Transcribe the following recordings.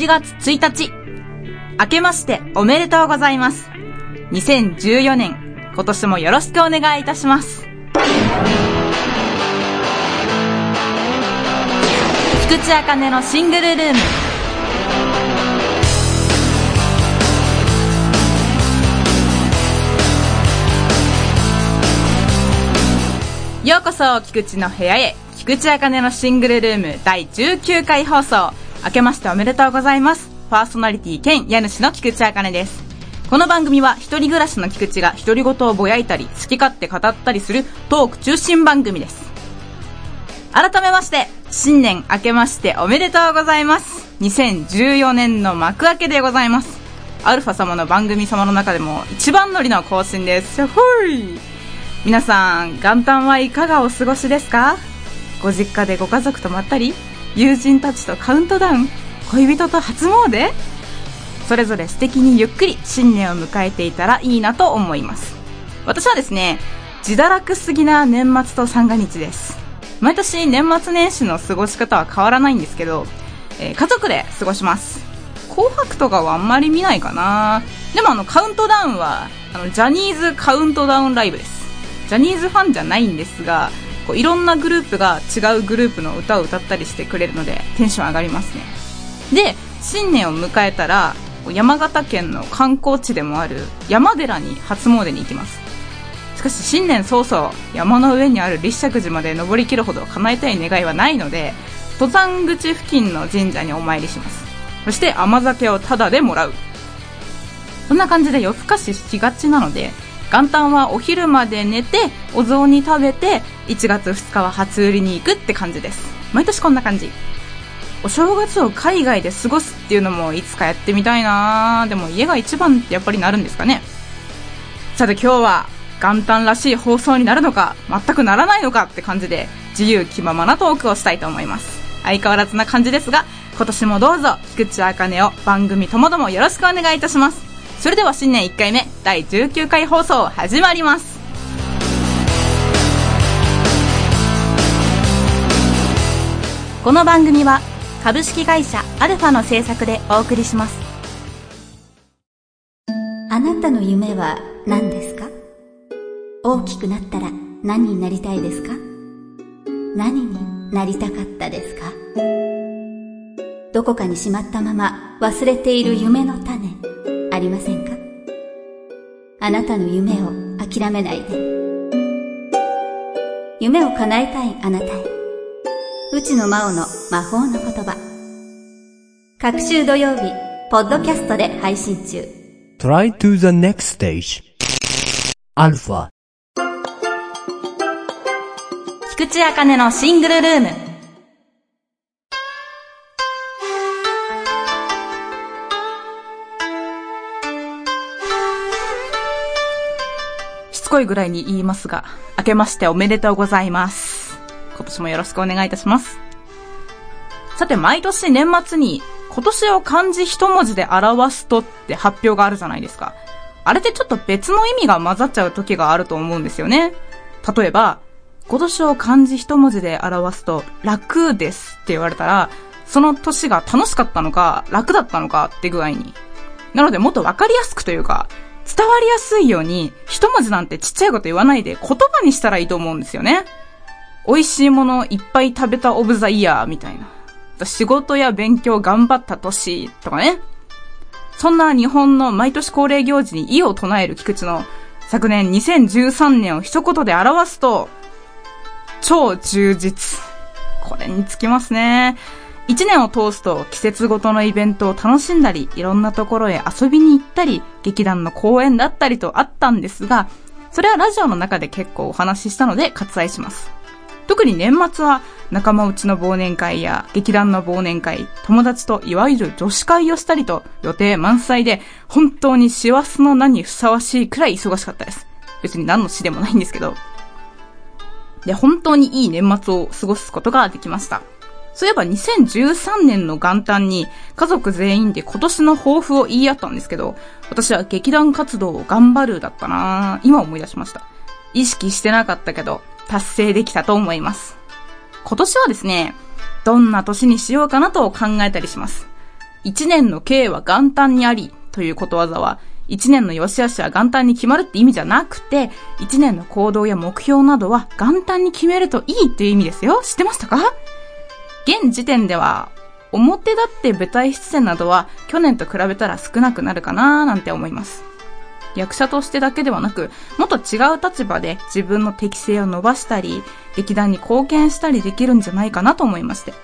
1月1日。明けましておめでとうございます。2014年、今年もよろしくお願いいたします。菊池茜のシングルルーム。ようこそ、菊池の部屋へ。菊池茜のシングルルーム第19回放送。明けましておめでとうございます。パーソナリティ兼家主の菊池茜です。この番組は一人暮らしの菊池が独り言をぼやいたり、好き勝手語ったりするトーク中心番組です。改めまして、新年明けましておめでとうございます。2014年の幕開けでございます。アルファ様の番組様の中でも一番乗りの更新です。ほい皆さん、元旦はいかがお過ごしですか？ご実家でご家族とまったり友人たちとカウントダウン恋人と初詣？それぞれ素敵にゆっくり新年を迎えていたらいいなと思います。私はですね、自堕落すぎな年末と三が日です。毎年年末年始の過ごし方は変わらないんですけど、えー家族で過ごします。紅白とかはあんまり見ないかなでもあのカウントダウンは、あの、ジャニーズカウントダウンライブです。ジャニーズファンじゃないんですが、こういろんなグループが違うグループの歌を歌ったりしてくれるので、テンション上がりますね。で、新年を迎えたら、山形県の観光地でもある山寺に初詣に行きます。しかし新年早々、山の上にある立石寺まで登りきるほど叶えたい願いはないので、登山口付近の神社にお参りします。そして甘酒をタダでもらう。そんな感じで夜更かししがちなので、元旦はお昼まで寝て、お雑煮食べて、1月2日は初売りに行くって感じです。毎年こんな感じ。お正月を海外で過ごすっていうのもいつかやってみたいなでも家が一番ってやっぱりなるんですかね。さて今日は元旦らしい放送になるのか、全くならないのかって感じで、自由気ままなトークをしたいと思います。相変わらずな感じですが、今年もどうぞ、菊池茜を番組ともどもよろしくお願いいたします。それでは新年1回目、第19回放送始まります。この番組は株式会社アルファの制作でお送りします。あなたの夢は何ですか？大きくなったら何になりたいですか？何になりたかったですか？どこかにしまったまま忘れている夢の種りませんか？あなたの夢を諦めないで夢を叶えたいあなたへ内野真央の魔法の言葉各週土曜日ポッドキャストで配信中 Try to the next stage. Alpha. 菊池茜のシングルルーム。こいぐらいに言いますが、明けましておめでとうございます。今年もよろしくお願いいたします。さて、毎年年末に、今年を漢字一文字で表すとって発表があるじゃないですか。あれってちょっと別の意味が混ざっちゃう時があると思うんですよね。例えば、今年を漢字一文字で表すと、楽ですって言われたら、その年が楽しかったのか、楽だったのかって具合に。なのでもっとわかりやすくというか、伝わりやすいように、一文字なんてちっちゃいこと言わないで言葉にしたらいいと思うんですよね。美味しいものいっぱい食べたオブザイヤーみたいな。仕事や勉強頑張った年とかね。そんな日本の毎年恒例行事に異を唱える菊池の昨年2013年を一言で表すと、超充実。これにつきますね。一年を通すと季節ごとのイベントを楽しんだり、いろんなところへ遊びに行ったり、劇団の公演だったりとあったんですが、それはラジオの中で結構お話ししたので割愛します。特に年末は仲間内の忘年会や劇団の忘年会、友達といわゆる女子会をしたりと予定満載で本当に師走の名にふさわしいくらい忙しかったです。別に何の死でもないんですけど。で、本当にいい年末を過ごすことができました。そういえば2013年の元旦に家族全員で今年の抱負を言い合ったんですけど、私は劇団活動を頑張るだったなぁ今思い出しました。意識してなかったけど、達成できたと思います。今年はですね、どんな年にしようかなと考えたりします。一年の計は元旦にありということわざは、一年の良し悪しは元旦に決まるって意味じゃなくて、一年の行動や目標などは元旦に決めるといいっていう意味ですよ。知ってましたか？現時点では、表立って舞台出演などは去年と比べたら少なくなるかなーなんて思います。役者としてだけではなく、もっと違う立場で自分の適性を伸ばしたり、劇団に貢献したりできるんじゃないかなと思いまして。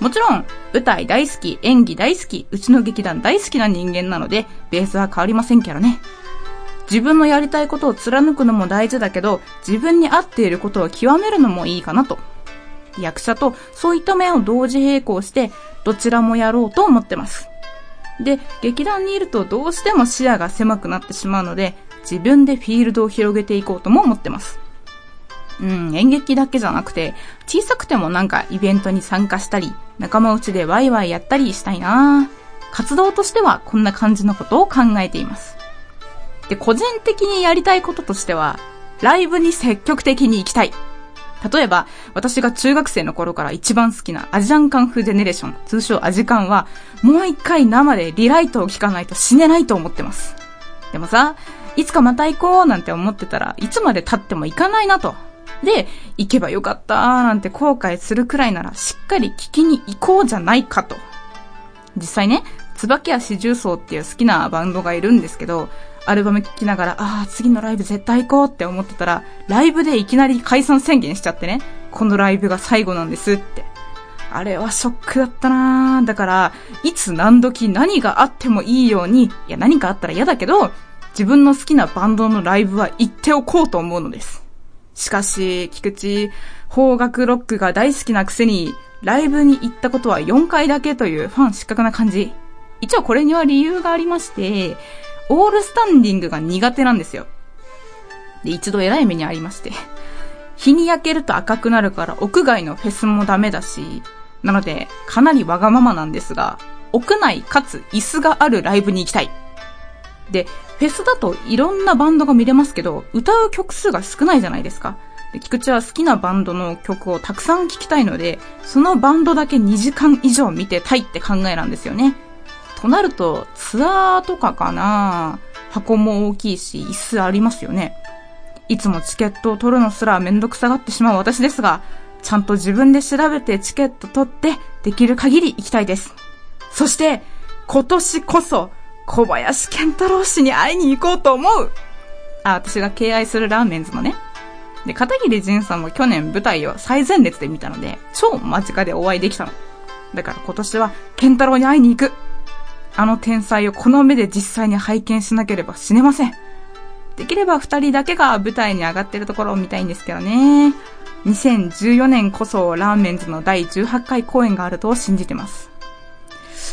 もちろん、舞台大好き、演技大好き、うちの劇団大好きな人間なので、ベースは変わりませんけどね。自分のやりたいことを貫くのも大事だけど、自分に合っていることを極めるのもいいかなと。役者とそういった面を同時並行して、どちらもやろうと思ってます。で、劇団にいるとどうしても視野が狭くなってしまうので、自分でフィールドを広げていこうとも思ってます。うん、演劇だけじゃなくて、小さくてもなんかイベントに参加したり、仲間内でワイワイやったりしたいな活動としてはこんな感じのことを考えています。で、個人的にやりたいこととしては、ライブに積極的に行きたい。例えば、私が中学生の頃から一番好きなアジアンカンフージェネレーション、通称アジカンは、もう一回生でリライトを聞かないと死ねないと思ってます。でもさ、いつかまた行こうなんて思ってたらいつまで経っても行かないなと。で、行けばよかったなんて後悔するくらいならしっかり聞きに行こうじゃないかと。実際ね、椿足重曹っていう好きなバンドがいるんですけど、アルバム聴きながら、ああ、次のライブ絶対行こうって思ってたら、ライブでいきなり解散宣言しちゃってね、このライブが最後なんですって。あれはショックだったなだから、いつ何時何があってもいいように、いや何かあったら嫌だけど、自分の好きなバンドのライブは行っておこうと思うのです。しかし、菊池、邦楽ロックが大好きなくせに、ライブに行ったことは4回だけというファン失格な感じ。一応これには理由がありまして、オールスタンディングが苦手なんですよ。で、一度偉い目にありまして。日に焼けると赤くなるから屋外のフェスもダメだし、なので、かなりわがままなんですが、屋内かつ椅子があるライブに行きたい。で、フェスだといろんなバンドが見れますけど、歌う曲数が少ないじゃないですか。で、菊池は好きなバンドの曲をたくさん聴きたいので、そのバンドだけ2時間以上見てたいって考えなんですよね。となると、ツアーとかかな箱も大きいし、椅子ありますよね。いつもチケットを取るのすらめんどくさがってしまう私ですが、ちゃんと自分で調べてチケット取って、できる限り行きたいです。そして、今年こそ、小林健太郎氏に会いに行こうと思うあ、私が敬愛するラーメンズのね。で、片桐仁さんも去年舞台を最前列で見たので、超間近でお会いできたの。だから今年は健太郎に会いに行く。あの天才をこの目で実際に拝見しなければ死ねません。できれば二人だけが舞台に上がってるところを見たいんですけどね。2014年こそラーメンズの第18回公演があると信じてます。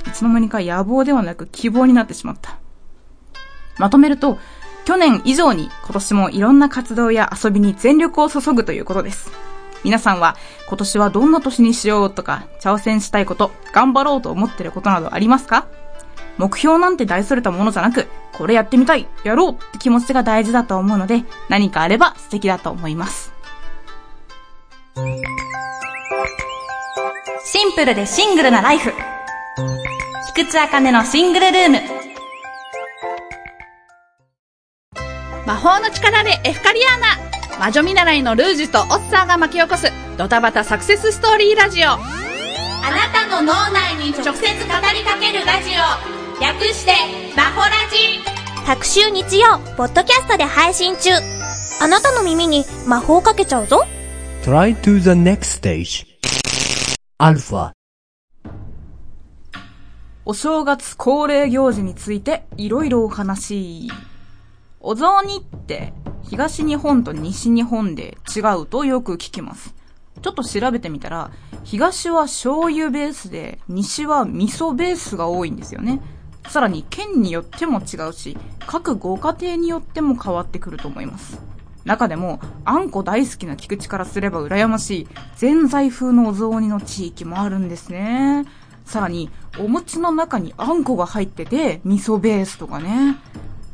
いつの間にか野望ではなく希望になってしまった。まとめると、去年以上に今年もいろんな活動や遊びに全力を注ぐということです。皆さんは今年はどんな年にしようとか挑戦したいこと、頑張ろうと思ってることなどありますか？目標なんて大それたものじゃなく、これやってみたい、やろうって気持ちが大事だと思うので、何かあれば素敵だと思います。シンプルでシングルなライフ。菊池茜のシングルルーム。魔法の力でエフカリアーナ魔女見習いのルージュとオッサーが巻き起こすドタバタサクセスストーリーラジオあなたの脳内に直接語りかけるラジオ略してマホラジ各週日曜ポッドキャストで配信中あなたの耳に魔法をかけちゃうぞ Try to the next stage. Alpha. お正月恒例行事についていろいろお話。お雑煮って東日本と西日本で違うとよく聞きます。ちょっと調べてみたら、東は醤油ベースで、西は味噌ベースが多いんですよね。さらに県によっても違うし、各ご家庭によっても変わってくると思います。中でも、あんこ大好きな菊池からすれば羨ましい、ぜんざい風のお雑煮の地域もあるんですね。さらに、お餅の中にあんこが入ってて、味噌ベースとかね。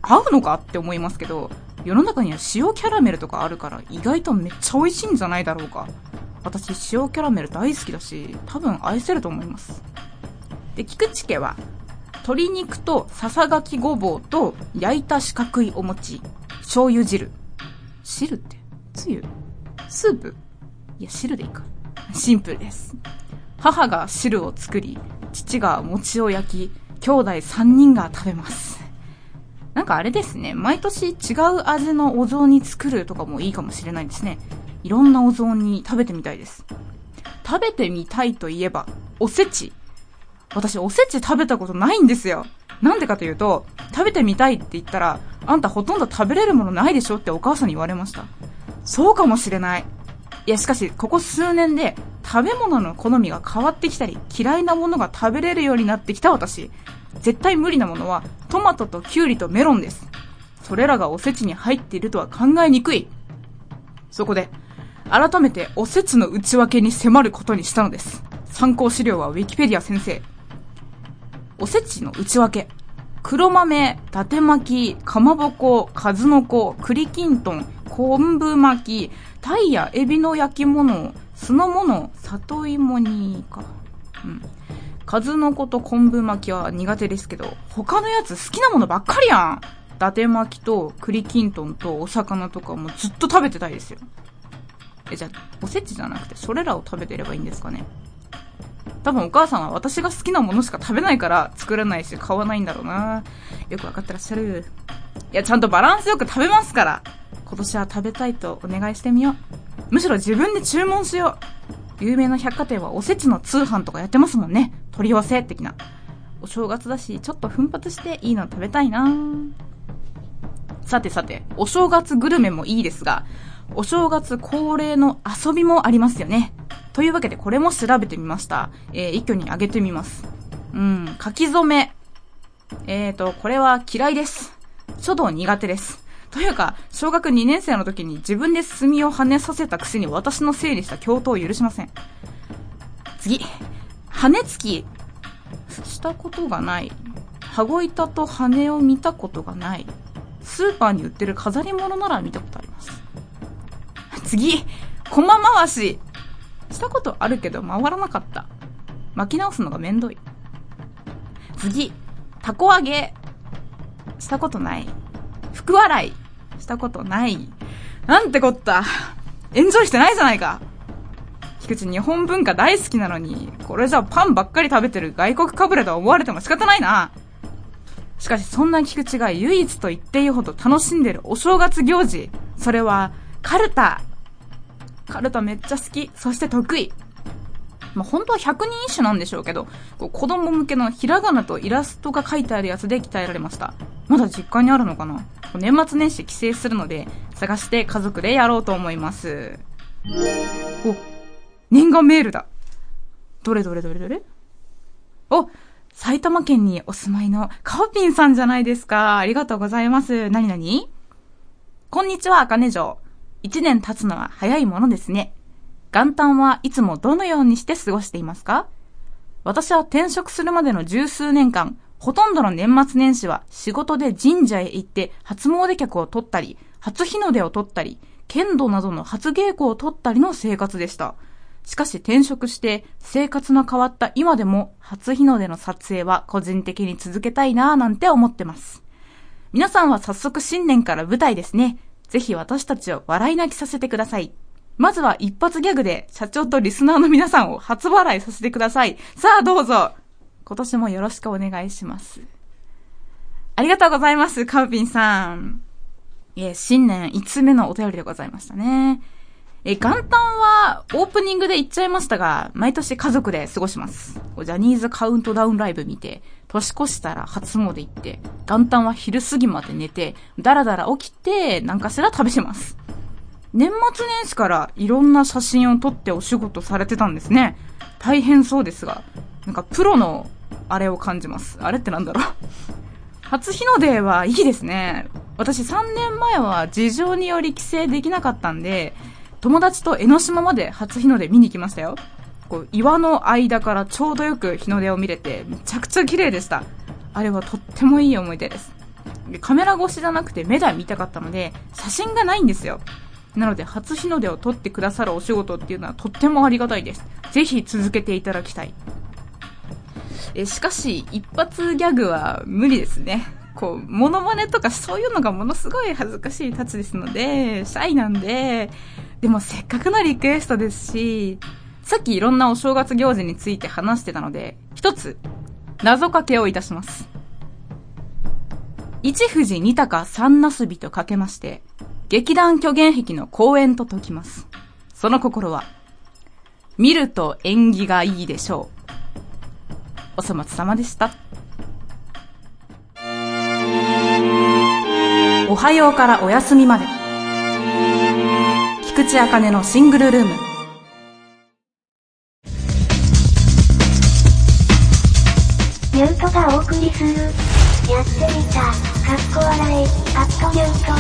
合うのかって思いますけど、世の中には塩キャラメルとかあるから意外とめっちゃ美味しいんじゃないだろうか。私塩キャラメル大好きだし、多分愛せると思います。で、菊池家は鶏肉とささがきごぼうと焼いた四角いお餅、醤油汁。汁って？つゆ？スープ？いや、汁でいいか。シンプルです。母が汁を作り、父が餅を焼き、兄弟3人が食べます。なんかあれですね、毎年違う味のお雑煮作るとかもいいかもしれないですね。いろんなお雑煮食べてみたいです。食べてみたいといえば、おせち。私、おせち食べたことないんですよ。なんでかというと、食べてみたいって言ったら、あんたほとんど食べれるものないでしょってお母さんに言われました。そうかもしれない。いや、しかし、ここ数年で、食べ物の好みが変わってきたり、嫌いなものが食べれるようになってきた私。絶対無理なものは、トマトとキュウリとメロンです。それらがおせちに入っているとは考えにくい。そこで、改めておせちの内訳に迫ることにしたのです。参考資料はウィキペディア先生。おせちの内訳。黒豆、伊達巻き、かまぼこ、数の子、栗きんとん、昆布巻き、タイやエビの焼き物、酢の物、里芋にか。うん。数の子と昆布巻きは苦手ですけど、他のやつ好きなものばっかりやん伊達巻きと栗きんとんとお魚とかもずっと食べてたいですよ。え、じゃあ、おせちじゃなくてそれらを食べてればいいんですかね多分お母さんは私が好きなものしか食べないから作らないし買わないんだろうなよくわかってらっしゃる。いや、ちゃんとバランスよく食べますから。今年は食べたいとお願いしてみよう。むしろ自分で注文しよう。有名な百貨店はおせちの通販とかやってますもんね。取り寄せ的な。お正月だし、ちょっと奮発していいの食べたいなさてさて、お正月グルメもいいですが、お正月恒例の遊びもありますよね。というわけでこれも調べてみました。えー、一挙に挙げてみます。うん、書き初め。えーと、これは嫌いです。書道苦手です。というか、小学2年生の時に自分で墨を跳ねさせたくせに私の整理した教頭を許しません。次。羽つき。したことがない。羽子板と羽を見たことがない。スーパーに売ってる飾り物なら見たことあります。次。駒回し。したことあるけど回らなかった。巻き直すのがめんどい。次。たこ揚げ。したことない。福笑い。したことない。なんてこった。エンジョイしてないじゃないか。菊池日本文化大好きなのに、これじゃパンばっかり食べてる外国かぶれと思われても仕方ないな。しかしそんな菊池が唯一と言っていいほど楽しんでるお正月行事。それは、カルタ。カルタめっちゃ好き。そして得意。まあ、本当は百人一首なんでしょうけど、こう子供向けのひらがなとイラストが書いてあるやつで鍛えられました。まだ実家にあるのかな？年末年始帰省するので、探して家族でやろうと思います。お、念願メールだ。どれどれどれどれ？お、埼玉県にお住まいのカオピンさんじゃないですか。ありがとうございます。なになにこんにちは、あかね城。一年経つのは早いものですね。元旦はいつもどのようにして過ごしていますか？私は転職するまでの十数年間、ほとんどの年末年始は仕事で神社へ行って初詣客を取ったり、初日の出を取ったり、剣道などの初稽古を取ったりの生活でした。しかし転職して生活の変わった今でも初日の出の撮影は個人的に続けたいなぁなんて思ってます。皆さんは早速新年から舞台ですね。ぜひ私たちを笑い泣きさせてください。まずは一発ギャグで社長とリスナーの皆さんを初笑いさせてください。さあどうぞ。今年もよろしくお願いします。ありがとうございます、カウピンさん。え、新年5つ目のお便りでございましたね。え、元旦はオープニングで言っちゃいましたが、毎年家族で過ごします。ジャニーズカウントダウンライブ見て、年越したら初詣行って、元旦は昼過ぎまで寝て、だらだら起きて、何かしら食べてます。年末年始からいろんな写真を撮ってお仕事されてたんですね。大変そうですが、なんかプロのあれを感じます。あれってなんだろう。初日の出はいいですね。私3年前は事情により帰省できなかったんで、友達と江ノ島まで初日の出見に行きましたよ。こう岩の間からちょうどよく日の出を見れて、めちゃくちゃ綺麗でした。あれはとってもいい思い出です。でカメラ越しじゃなくて目で見たかったので、写真がないんですよ。なので、初日の出を撮ってくださるお仕事っていうのはとってもありがたいです。ぜひ続けていただきたい。えしかし、一発ギャグは無理ですね。こう、モノマネとかそういうのがものすごい恥ずかしいタッチですので、シャイなんで、でもせっかくのリクエストですし、さっきいろんなお正月行事について話してたので、一つ、謎かけをいたします。一富士二鷹三なすびとかけまして、劇団虚言壁の公演と解きます。その心は、見ると縁起がいいでしょう。お粗末様でした。おはようからお休みまで。菊池茜のシングルルーム。する。やってみた。かっこ笑い。アットミュート。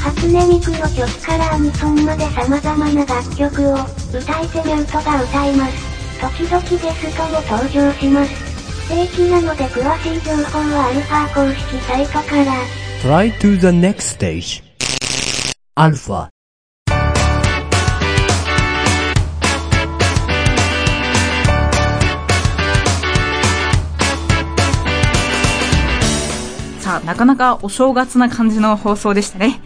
初音ミクの曲からアニソンまで様々な楽曲を歌い手ミュートが歌います。時々ゲストも登場します。定期なので詳しい情報はアルファ公式サイトから。Try to the next stage. Alpha. さなかなかお正月な感じの放送でしたね。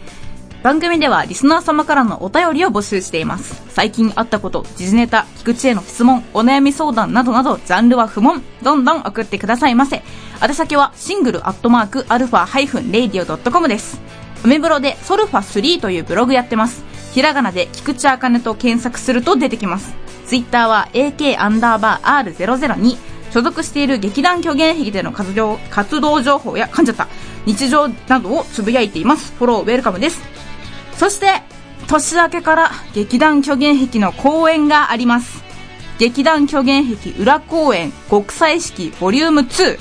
番組ではリスナー様からのお便りを募集しています。最近あったこと、時事ネタ、菊池への質問、お悩み相談などなど、ジャンルは不問、どんどん送ってくださいませ。宛先はシングルアットマークアルファハイフンレイディオドットコムです。アメブロでソルファ3というブログやってます。ひらがなで菊池あかねと検索すると出てきます。ツイッターは AK アンダーバー R002。所属している劇団虚言癖での活動活動情報や、噛んじゃった、日常などをつぶやいています。フォローウェルカムです。そして、年明けから劇団虚言癖の公演があります。劇団虚言壁裏公演国際式ボリューム2。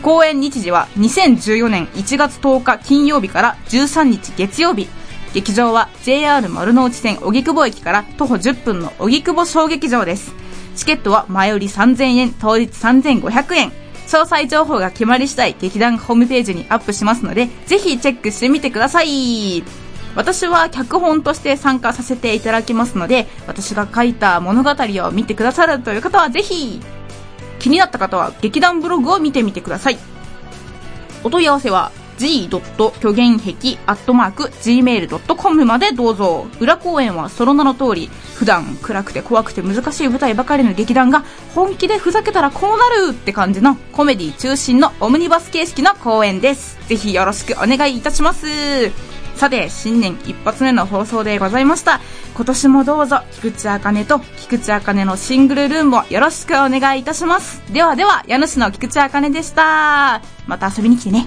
公演日時は2014年1月10日金曜日から13日月曜日。劇場は JR 丸の内線荻窪駅から徒歩10分の荻窪小劇場です。チケットは前売り3000円、当日3500円。詳細情報が決まり次第劇団ホームページにアップしますので、ぜひチェックしてみてください。私は脚本として参加させていただきますので、私が書いた物語を見てくださるという方はぜひ、気になった方は劇団ブログを見てみてください。お問い合わせは g. 虚言壁アットマーク gmail.com までどうぞ。裏公演はその名の通り、普段暗くて怖くて難しい舞台ばかりの劇団が本気でふざけたらこうなるって感じのコメディ中心のオムニバス形式の公演です。ぜひよろしくお願いいたします。さて、新年一発目の放送でございました。今年もどうぞ、菊池茜と菊池茜のシングルルームをよろしくお願いいたします。ではでは、家主の菊池茜でした。また遊びに来てね。